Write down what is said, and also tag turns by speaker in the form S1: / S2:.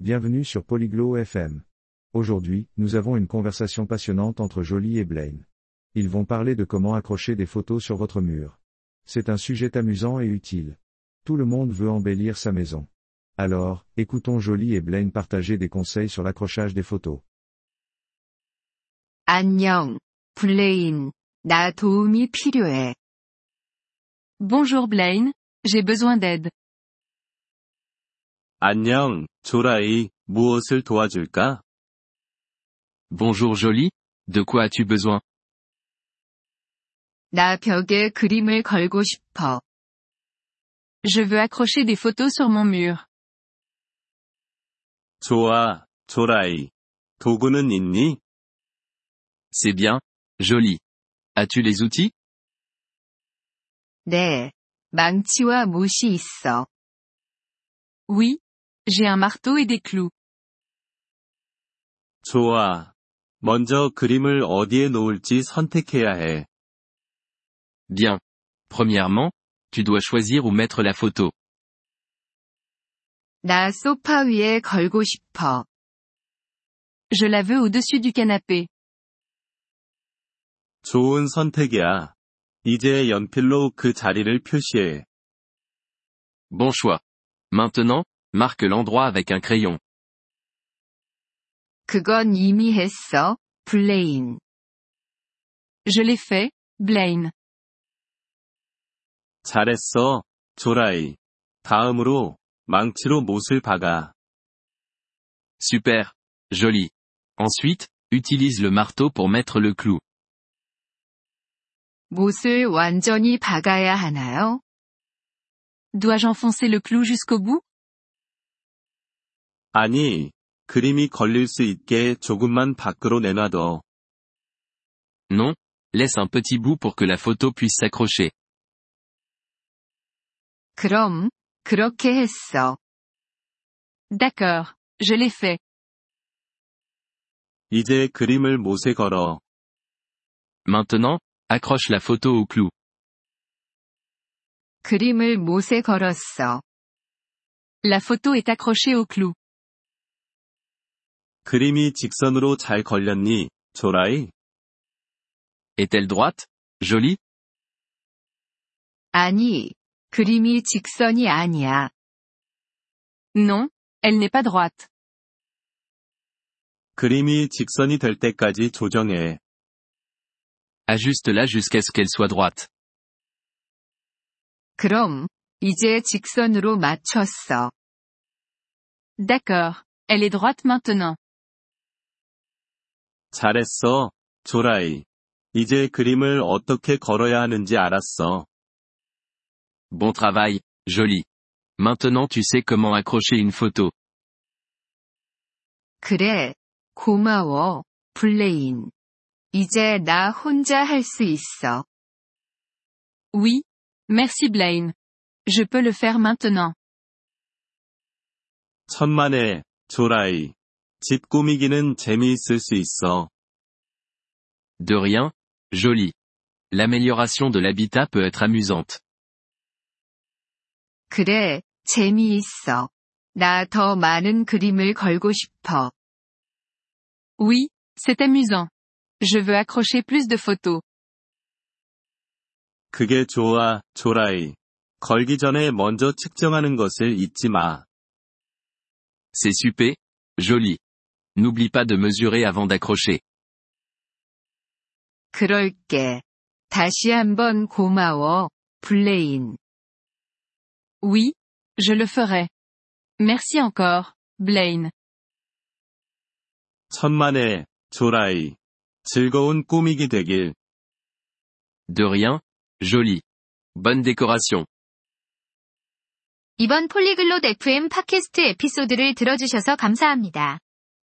S1: Bienvenue sur Polyglot FM. Aujourd'hui, nous avons une conversation passionnante entre Jolie et Blaine. Ils vont parler de comment accrocher des photos sur votre mur. C'est un sujet amusant et utile. Tout le monde veut embellir sa maison. Alors, écoutons Jolie et Blaine partager des conseils sur l'accrochage des photos.
S2: 안녕, 블레인. 나 도움이 필요해.
S3: Bonjour Blaine, j'ai besoin d'aide.
S4: 안녕, 조라이, 무엇을 도와줄까?
S5: Bonjour Jolie, de quoi as-tu besoin
S2: 나 벽에 그림을 걸고 싶어.
S3: Je veux accrocher des photos sur mon mur.
S4: 좋아, 조라이. 도구는 있니?
S5: C'est bien, Jolie. As-tu les outils
S2: 네, 망치와 못이 있어.
S3: Oui, j'ai un marteau et des clous.
S4: 좋아. 먼저 그림을 어디에 놓을지 선택해야 해.
S5: Bien. Premièrement, tu dois choisir où mettre la photo.
S2: 나 소파 위에 걸고 싶어.
S3: Je la veux au-dessus du canapé.
S4: 좋은 선택이야. 이제 연필로 그 자리를 표시해.
S5: Bon choix. Maintenant, marque l'endroit avec un crayon.
S2: 그건 이미 했어, 블레인.
S3: Je l'ai fait, Blaine.
S4: 잘했어, 조라이. 다음으로, 망치로 못을 박아.
S5: Super. Jolie. Ensuite, utilise le marteau pour mettre le clou.
S2: 못을 완전히 박아야 하나요?
S3: Dois-je enfoncer le clou jusqu'au bout
S4: 아니, 그림이 걸릴 수 있게 조금만 밖으로 내놔둬.
S5: Non, laisse un petit bout pour que la photo puisse s'accrocher.
S2: 그럼, 그렇게 했어.
S3: D'accord, je l'ai fait.
S4: 이제 그림을 못에 걸어.
S5: Maintenant, accroche la photo au clou.
S2: 그림을 못에 걸었어.
S3: La photo est accrochée au clou.
S4: 그림이 직선으로 잘 걸렸니, 조라이?
S5: Est-elle droite Jolie
S2: 아니, 그림이 직선이 아니야.
S3: Non, elle n'est pas droite.
S4: 그림이 직선이 될 때까지 조정해.
S5: Ajuste-la jusqu'à ce qu'elle soit droite.
S2: 그럼, 이제 직선으로 맞췄어.
S3: D'accord, elle est droite maintenant.
S4: 잘했어, 조라이. 이제 그림을 어떻게 걸어야 하는지 알았어.
S5: Bon travail, Jolie. Maintenant tu sais comment accrocher une photo.
S2: 그래, 고마워, 블레인. 이제 나 혼자 할 수 있어.
S3: Oui, merci Blaine. Je peux le faire maintenant.
S4: 천만에, 조라이. 집 꾸미기는 재미있을 수 있어.
S5: De rien, Jolie. L'amélioration de l'habitat peut être amusante.
S2: 그래, 재미있어. 나 더 많은 그림을 걸고 싶어.
S3: Oui, c'est amusant. Je veux accrocher plus de photos.
S4: 그게 좋아, 조라이. 걸기 전에 먼저 측정하는 것을 잊지 마.
S5: C'est super, Jolie. N'oublie pas de mesurer avant d'accrocher.
S2: 그럴게. 다시 한번 고마워, 블레인.
S3: Oui, je le ferai. Merci encore, Blaine.
S4: 천만에, 조라이. 즐거운 꾸미기 되길.
S5: De rien, Jolie. Bonne décoration.
S6: 이번 폴리글롯 FM 팟캐스트 에피소드를 들어주셔서 감사합니다.